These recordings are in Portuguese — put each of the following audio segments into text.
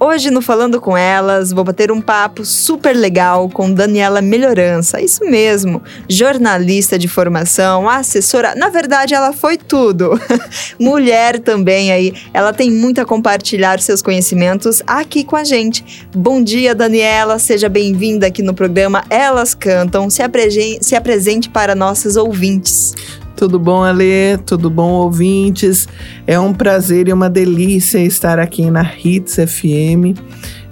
Hoje no Falando com Elas, vou bater um papo super legal com Daniela Melhorança. Isso mesmo, jornalista de formação, assessora. Na verdade, ela foi tudo. Mulher também aí. Ela tem muito a compartilhar seus conhecimentos aqui com a gente. Bom dia, Daniela. Seja bem-vinda aqui no programa Elas Cantam. Se, apre se apresente para nossos ouvintes. Tudo bom, Alê? Tudo bom, ouvintes? É um prazer e uma delícia estar aqui na Hits FM,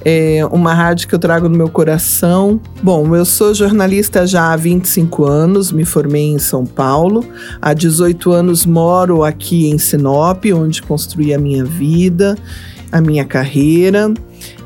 é uma rádio que eu trago no meu coração. Bom, eu sou jornalista já há 25 anos, me formei em São Paulo. Há 18 anos moro aqui em Sinop, onde construí a minha vida, a minha carreira.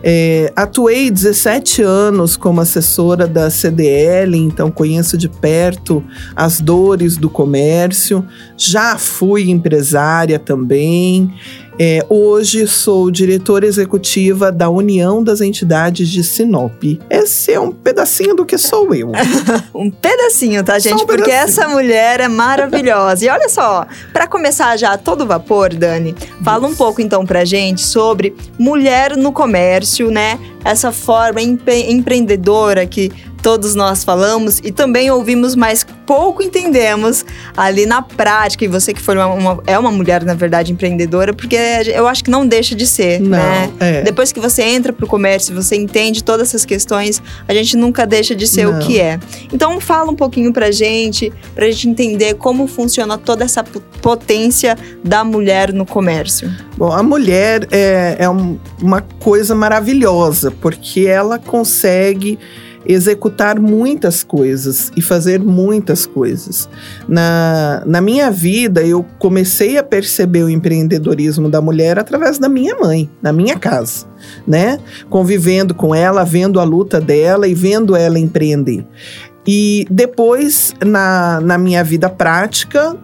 É, atuei 17 anos como assessora da CDL, então conheço de perto as dores do comércio. Já fui empresária também. É, hoje sou diretora executiva da União das Entidades de Sinop. Esse é um pedacinho do que sou eu. um pedacinho, tá, gente? Um Porque pedacinho. essa mulher é maravilhosa. E olha só, para começar já todo vapor, Dani, fala um pouco então pra gente sobre mulher no comércio, né? Essa forma empre empreendedora que todos nós falamos e também ouvimos, mas pouco entendemos ali na prática. E você que foi uma, uma, é uma mulher, na verdade, empreendedora, porque eu acho que não deixa de ser, não, né? É. Depois que você entra pro comércio, você entende todas essas questões, a gente nunca deixa de ser não. o que é. Então fala um pouquinho pra gente, pra gente entender como funciona toda essa potência da mulher no comércio. Bom, a mulher é, é um, uma coisa maravilhosa, porque ela consegue executar muitas coisas e fazer muitas coisas. Na, na minha vida, eu comecei a perceber o empreendedorismo da mulher através da minha mãe, na minha casa, né? Convivendo com ela, vendo a luta dela e vendo ela empreender. E depois, na, na minha vida prática,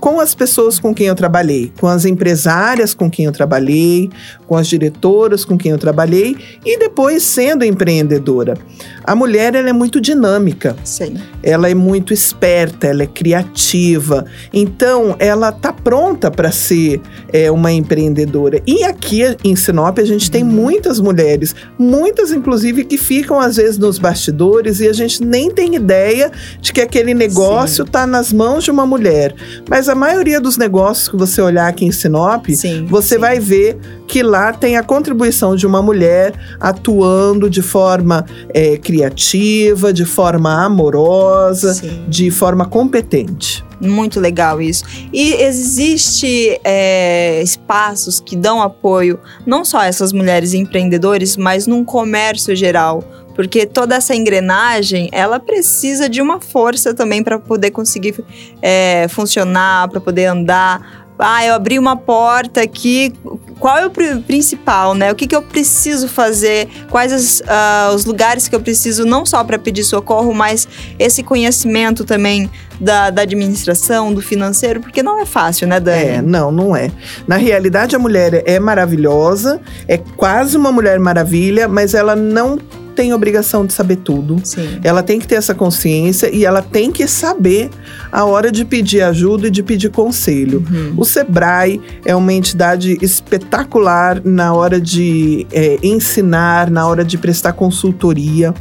com as pessoas com quem eu trabalhei, com as empresárias com quem eu trabalhei, com as diretoras com quem eu trabalhei e depois sendo empreendedora. A mulher ela é muito dinâmica. Sim. Ela é muito esperta, ela é criativa. Então, ela tá pronta para ser é, uma empreendedora. E aqui em Sinop a gente tem muitas mulheres, muitas inclusive que ficam às vezes nos bastidores e a gente nem tem ideia de que aquele negócio Sim. tá nas mãos de uma mulher. Mas a maioria dos negócios que você olhar aqui em Sinop, Sim. você Sim. vai ver que lá tem a contribuição de uma mulher atuando de forma é, criativa, de forma amorosa, Sim. de forma competente. Muito legal isso. E existe é, espaços que dão apoio não só a essas mulheres empreendedores, mas num comércio geral porque toda essa engrenagem ela precisa de uma força também para poder conseguir é, funcionar, para poder andar. Ah, eu abri uma porta aqui, qual é o principal, né? O que, que eu preciso fazer? Quais as, uh, os lugares que eu preciso, não só para pedir socorro, mas esse conhecimento também da, da, administração, do financeiro, porque não é fácil, né, Dani? É, não, não é. Na realidade, a mulher é maravilhosa, é quase uma mulher maravilha, mas ela não tem obrigação de saber tudo. Sim. Ela tem que ter essa consciência e ela tem que saber a hora de pedir ajuda e de pedir conselho. Uhum. O Sebrae é uma entidade espetacular na hora de é, ensinar, na hora de prestar consultoria.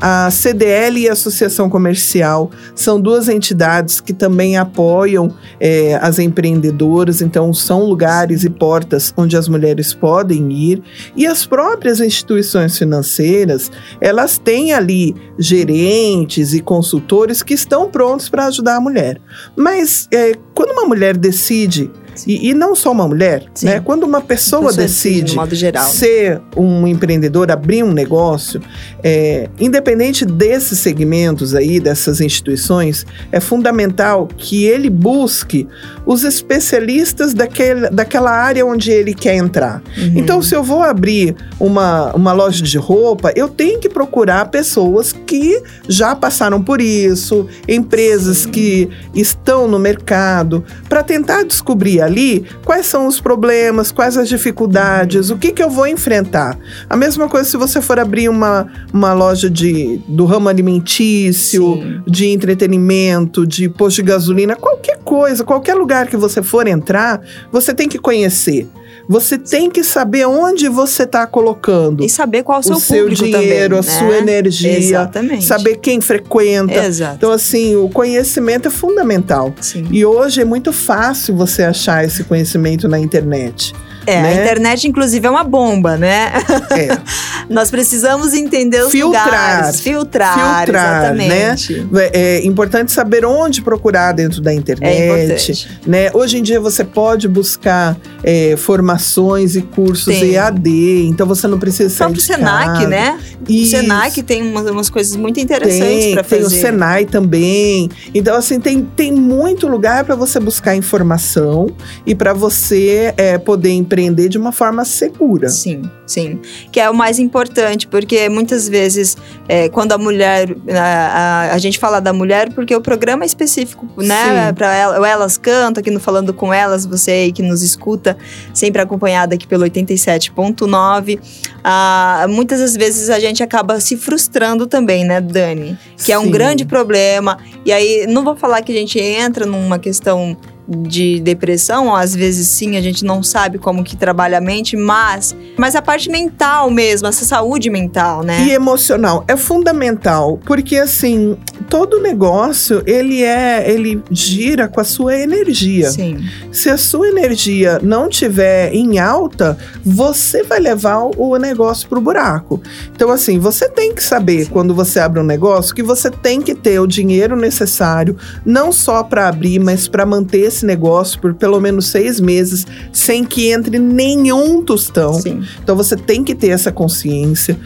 A CDL e a Associação Comercial são duas entidades que também apoiam é, as empreendedoras, então são lugares e portas onde as mulheres podem ir. E as próprias instituições financeiras, elas têm ali gerentes e consultores que estão prontos para ajudar a mulher. Mas é, quando uma mulher decide e, e, não só uma mulher, Sim. né? Quando uma pessoa, pessoa decide de geral, ser um empreendedor, abrir um negócio, é, independente desses segmentos aí, dessas instituições, é fundamental que ele busque os especialistas daquele, daquela área onde ele quer entrar. Uhum. Então, se eu vou abrir uma, uma loja de roupa, eu tenho que procurar pessoas que já passaram por isso, empresas Sim. que estão no mercado, para tentar descobrir ali quais são os problemas, quais as dificuldades, o que, que eu vou enfrentar. A mesma coisa se você for abrir uma, uma loja de, do ramo alimentício, Sim. de entretenimento, de posto de gasolina, qualquer coisa, qualquer lugar que você for entrar, você tem que conhecer Você tem que saber onde você está colocando. E saber qual é o seu, o seu dinheiro, também, a né? sua energia. Exatamente. Saber quem frequenta. Exato. Então, assim, o conhecimento é fundamental. Sim. E hoje é muito fácil você achar esse conhecimento na internet. É, né? a internet, inclusive, é uma bomba, né? É. Nós precisamos entender os Filtrar. lugares. Filtrar. Filtrar, exatamente. É importante saber onde procurar dentro da internet. É. Né? Hoje em dia você pode buscar é, formações e cursos Tem. EAD, então você não precisa O sair próprio de Senac, casa. né? Isso. O Senac tem umas, umas coisas muito interessantes Tem, para tem fazer. o Senai também. Então, assim, tem, tem muito lugar para você buscar informação e para você é, poder empreender de uma forma segura. Sim, sim. Que é o mais importante, porque muitas vezes, é, quando a mulher. A, a, a gente fala da mulher porque o programa é específico, né? Para ela, elas cantam, aqui no Falando com Elas, você aí que nos escuta, sempre acompanhada aqui pelo 87.9. Ah, muitas das vezes a gente acaba se frustrando também, né, Dani? Que é um Sim. grande problema. E aí, não vou falar que a gente entra numa questão de depressão, às vezes sim, a gente não sabe como que trabalha a mente, mas, mas a parte mental mesmo, essa saúde mental, né? E emocional é fundamental, porque assim, todo negócio, ele é, ele gira com a sua energia. Sim, Se a sua energia não tiver em alta, você vai levar o negócio pro buraco. Então, assim, você tem que saber Sim. quando você abre um negócio que você tem que ter o dinheiro necessário, não só para abrir, mas para manter esse negócio por pelo menos seis meses, sem que entre nenhum tostão. sim. Então, você tem que ter essa consciência.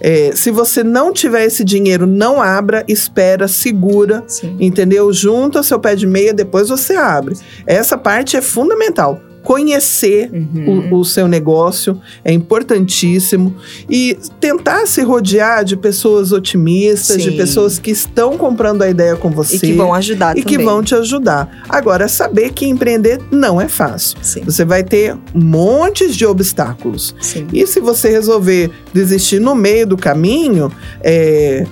É, se você não tiver esse dinheiro, não abra, espera, segura Sim. entendeu? Junta seu pé de meia, depois você abre. Essa parte é fundamental. Conhecer Uhum. o, o seu negócio é importantíssimo e tentar se rodear de pessoas otimistas, de Sim. pessoas que estão comprando a ideia com você E que vão ajudar e também. que vão te ajudar. Agora, saber que empreender não é fácil. Sim, Você vai ter montes de obstáculos. sim. E se você resolver desistir no meio do caminho, é,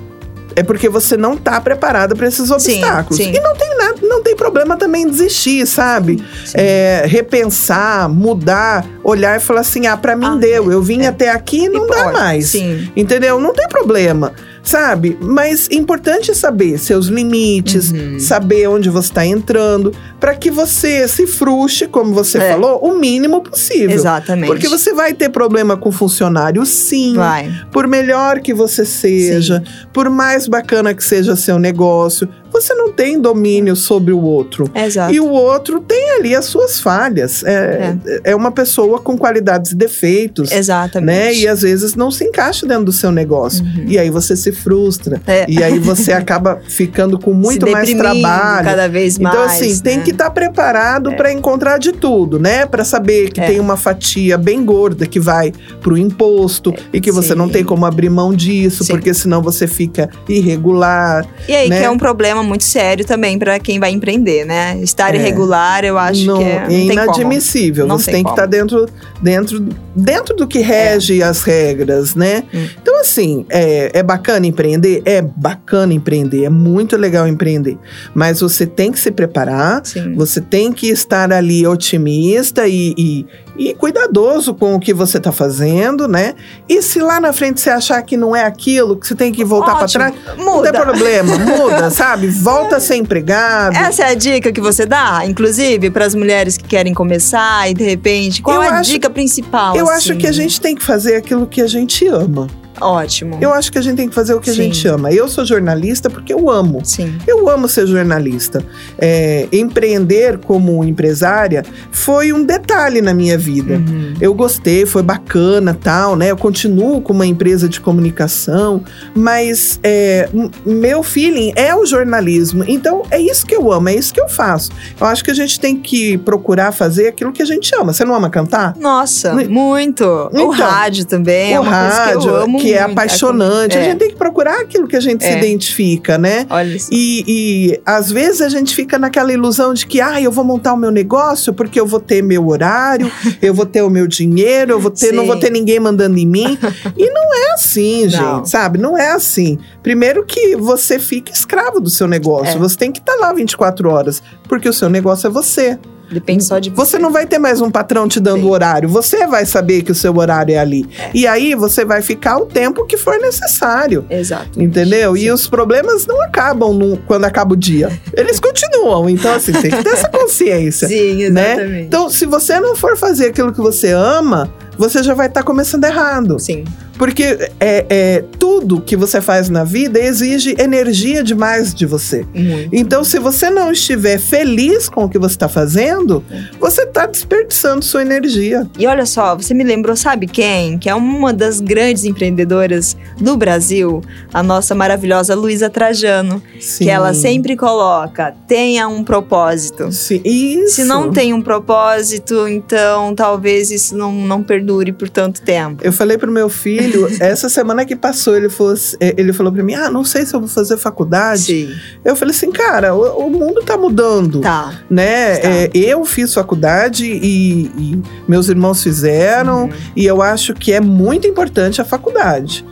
é porque você não está preparado para esses obstáculos. sim. E não tem nada, não tem problema também desistir, sabe? sim. É, repensar, mudar, olhar e falar assim: ah, para mim Ah, deu, eu vim é. até aqui e não E dá pode, mais. Sim. Entendeu? Não tem problema, sabe? Mas é importante saber seus limites, Uhum. saber onde você está entrando, para que você se frustre, como você É. falou, o mínimo possível. Exatamente. Porque você vai ter problema com funcionário, sim. vai. Por melhor que você seja, por mais bacana que seja seu negócio, você não tem domínio sobre o outro. Exato. E o outro tem ali as suas falhas. É, é. uma pessoa com qualidades e defeitos. Exatamente. Né? E às vezes não se encaixa dentro do seu negócio. Uhum. E aí você se frustra. É. E aí você acaba ficando com muito mais trabalho. cada vez mais. Então, assim, tem né? que estar preparado É. para encontrar de tudo, né? Para saber que É. tem uma fatia bem gorda que vai pro imposto e que você sim. não tem como abrir mão disso, Sim. porque senão você fica irregular. E aí, né? que é um problema muito sério também para quem vai empreender, né? Estar É. irregular, eu acho não, que é, não inadmissível. Não você tem tem, que estar dentro, dentro, dentro do que rege as regras, né? Hum. Então, assim, é, é bacana empreender? É bacana empreender, é muito legal empreender. Mas você tem que se preparar, Sim. Você tem que estar ali otimista e, e, e cuidadoso com o que você está fazendo, né? E se lá na frente você achar que não é aquilo, que você tem que voltar para trás, não Muda. tem problema, muda, sabe? Volta a ser empregado. Essa é a dica que você dá, inclusive, para as mulheres que querem começar e de repente. Qual Eu é a acho- dica principal? Eu assim? acho que a gente tem que fazer aquilo que a gente ama. Ótimo. Eu acho que a gente tem que fazer o que a Sim. gente ama. Eu sou jornalista porque eu amo. Sim. Eu amo ser jornalista. É, empreender como empresária foi um detalhe na minha vida. Uhum. Eu gostei, foi bacana, tal, né? Eu continuo com uma empresa de comunicação, mas é, meu feeling é o jornalismo. Então é isso que eu amo, é isso que eu faço. Eu acho que a gente tem que procurar fazer aquilo que a gente ama. Você não ama cantar? Nossa, muito. o Então, rádio também é o coisa rádio, que eu amo que é muito. apaixonante. É. A gente tem que procurar aquilo que a gente se É. identifica, né? Olha isso. E, e às vezes a gente fica naquela ilusão de que, ah, eu vou montar o meu negócio porque eu vou ter meu horário, eu vou ter o meu dinheiro, eu vou ter, não Sim. vou ter ninguém mandando em mim. E não é assim, Não. gente, sabe? Não é assim. Primeiro que você fica escravo do seu negócio. É. Você tem que estar lá 24 horas, porque o seu negócio é você. Depende só de você. Você não vai ter mais um patrão te dando o horário. Você vai saber que o seu horário é ali. É. E aí você vai ficar o tempo que for necessário. Exato. Entendeu? Sim. E os problemas não acabam no, quando acaba o dia. Eles continuam. Então, assim, tem que ter essa consciência. Sim, né? exatamente. Né? Então, se você não for fazer aquilo que você ama, você já vai estar tá começando errado. Sim. Porque é, é, tudo que você faz na vida exige energia demais de você. Muito. Então, se você não estiver feliz com o que você está fazendo, você está desperdiçando sua energia. E olha só, você me lembrou, sabe quem? Que é uma das grandes empreendedoras do Brasil, a nossa maravilhosa Luísa Trajano. Sim. Que ela sempre coloca: tenha um propósito. Sim, isso. Se não tem um propósito, então talvez isso não, não perdure por tanto tempo. Eu falei pro meu filho filho, essa semana que passou, ele falou, é, ele falou pra mim: Ah, não sei se eu vou fazer faculdade. Sim. Eu falei assim, cara, o, o mundo tá mudando. Tá. Né? Tá. É, eu fiz faculdade e, e meus irmãos fizeram, uhum. e eu acho que é muito importante a faculdade.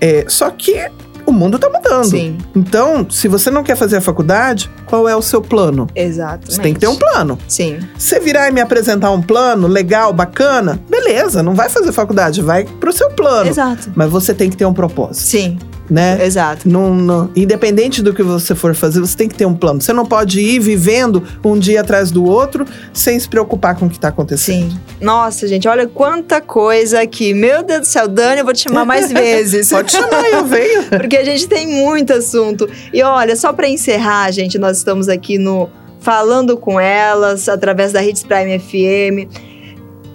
É, só que o mundo tá mudando. Sim. Então, se você não quer fazer a faculdade, qual é o seu plano? Exato. Você tem que ter um plano. Sim. Você virar e me apresentar um plano legal, bacana, beleza, não vai fazer faculdade, vai pro seu plano. Exato. Mas você tem que ter um propósito. Sim né? Exato. Não, não, independente do que você for fazer, você tem que ter um plano. Você não pode ir vivendo um dia atrás do outro sem se preocupar com o que está acontecendo. Sim. Nossa, gente, olha quanta coisa aqui. Meu Deus do céu, Dani, eu vou te chamar mais vezes. pode chamar, eu venho. Porque a gente tem muito assunto. E olha, só para encerrar, gente, nós estamos aqui no Falando com Elas, através da Hits Prime FM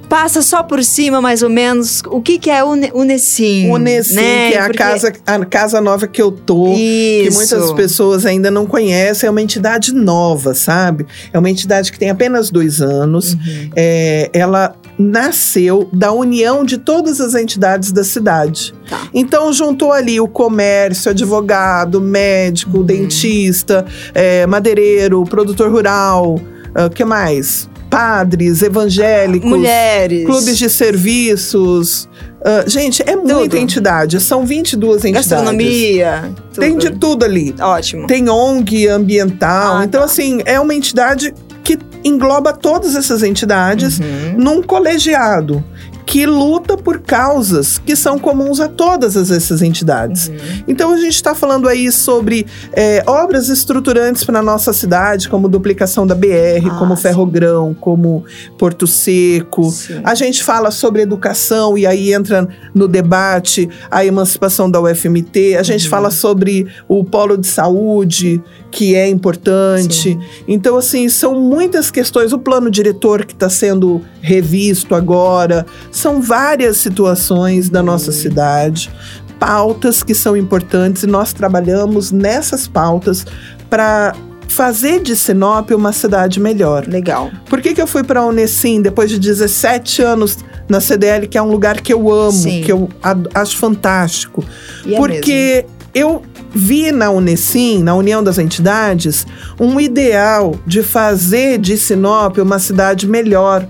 passa só por cima, mais ou menos, o que, que é o Unesim. Unesim, né? que é a, Porque... casa, a casa nova que eu tô. Isso. Que muitas pessoas ainda não conhecem. É uma entidade nova, sabe? É uma entidade que tem apenas dois anos. Uhum. É, ela nasceu da união de todas as entidades da cidade. Tá. Então juntou ali o comércio, advogado, médico, uhum. dentista, é, madeireiro, produtor rural, o uh, ah, que mais? Padres, evangélicos, mulheres, clubes de serviços. Uh, gente, é tudo. muita entidade. São 22 entidades. Gastronomia. Tudo. Tem de tudo ali. Ótimo. Tem ONG ambiental. Ah, então, tá. assim, é uma entidade que engloba todas essas entidades uhum. num colegiado que luta por causas que são comuns a todas essas entidades. Uhum. Então a gente está falando aí sobre é, obras estruturantes para a nossa cidade, como duplicação da BR, ah, como Ferrogrão, como Porto Seco. Sim. A gente fala sobre educação e aí entra no debate a emancipação da UFMT. A gente uhum. fala sobre o polo de saúde, que é importante. Sim. Então, assim, são muitas questões. O plano diretor que está sendo revisto agora. São várias situações da nossa cidade, pautas que são importantes e nós trabalhamos nessas pautas para fazer de Sinop uma cidade melhor. Legal. Por que, que eu fui para a Unesim depois de 17 anos na CDL, que é um lugar que eu amo, Sim. que eu acho fantástico? E é Porque. Eu vi na Unesim, na União das Entidades, um ideal de fazer de Sinop uma cidade melhor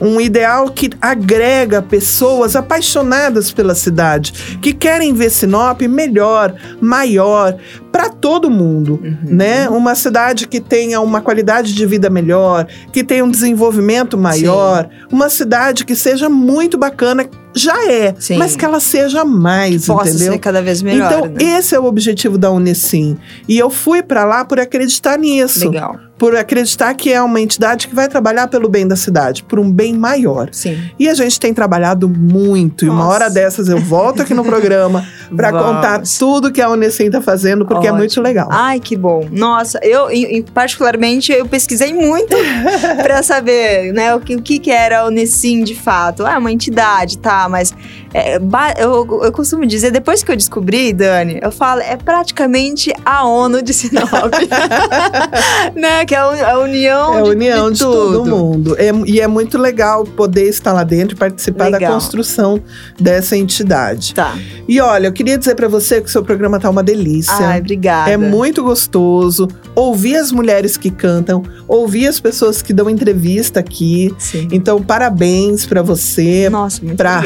um ideal que agrega pessoas apaixonadas pela cidade, que querem ver Sinop melhor, maior, para todo mundo, uhum. né? Uma cidade que tenha uma qualidade de vida melhor, que tenha um desenvolvimento maior, Sim. uma cidade que seja muito bacana, já é, Sim. mas que ela seja mais, que possa entendeu? ser cada vez melhor. Então, né? esse é o objetivo da Unesim. E eu fui para lá por acreditar nisso. Legal por acreditar que é uma entidade que vai trabalhar pelo bem da cidade, por um bem maior. Sim. E a gente tem trabalhado muito. Nossa. E uma hora dessas eu volto aqui no programa para contar tudo que a Unicim está fazendo, porque Ótimo. é muito legal. Ai, que bom. Nossa, eu, particularmente, eu pesquisei muito para saber né, o, que, o que, era a Unicim de fato. Ah, é uma entidade, tá, mas é, eu, eu costumo dizer, depois que eu descobri, Dani, eu falo, é praticamente a ONU de Sinop. né? Que é a união, é a união de, de, de todo mundo. É, e é muito legal poder estar lá dentro e participar legal. da construção dessa entidade. Tá. E olha, eu queria dizer para você que o seu programa tá uma delícia. Ai, obrigada. É muito gostoso ouvir as mulheres que cantam, ouvir as pessoas que dão entrevista aqui. Sim. Então, parabéns para você, Nossa, muito pra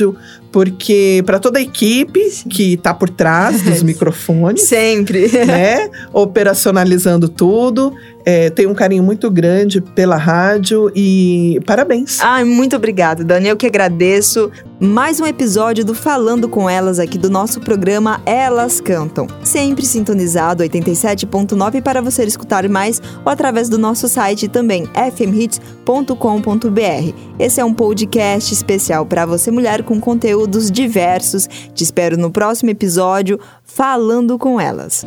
rádio, porque para toda a equipe que está por trás dos microfones, sempre, né, operacionalizando tudo, é, tenho um carinho muito grande pela rádio e parabéns. Ai, muito obrigada, Dani. Eu que agradeço. Mais um episódio do Falando com Elas aqui do nosso programa Elas Cantam. Sempre sintonizado 87.9 para você escutar mais ou através do nosso site também fmhits.com.br. Esse é um podcast especial para você mulher com conteúdos diversos. Te espero no próximo episódio Falando com Elas.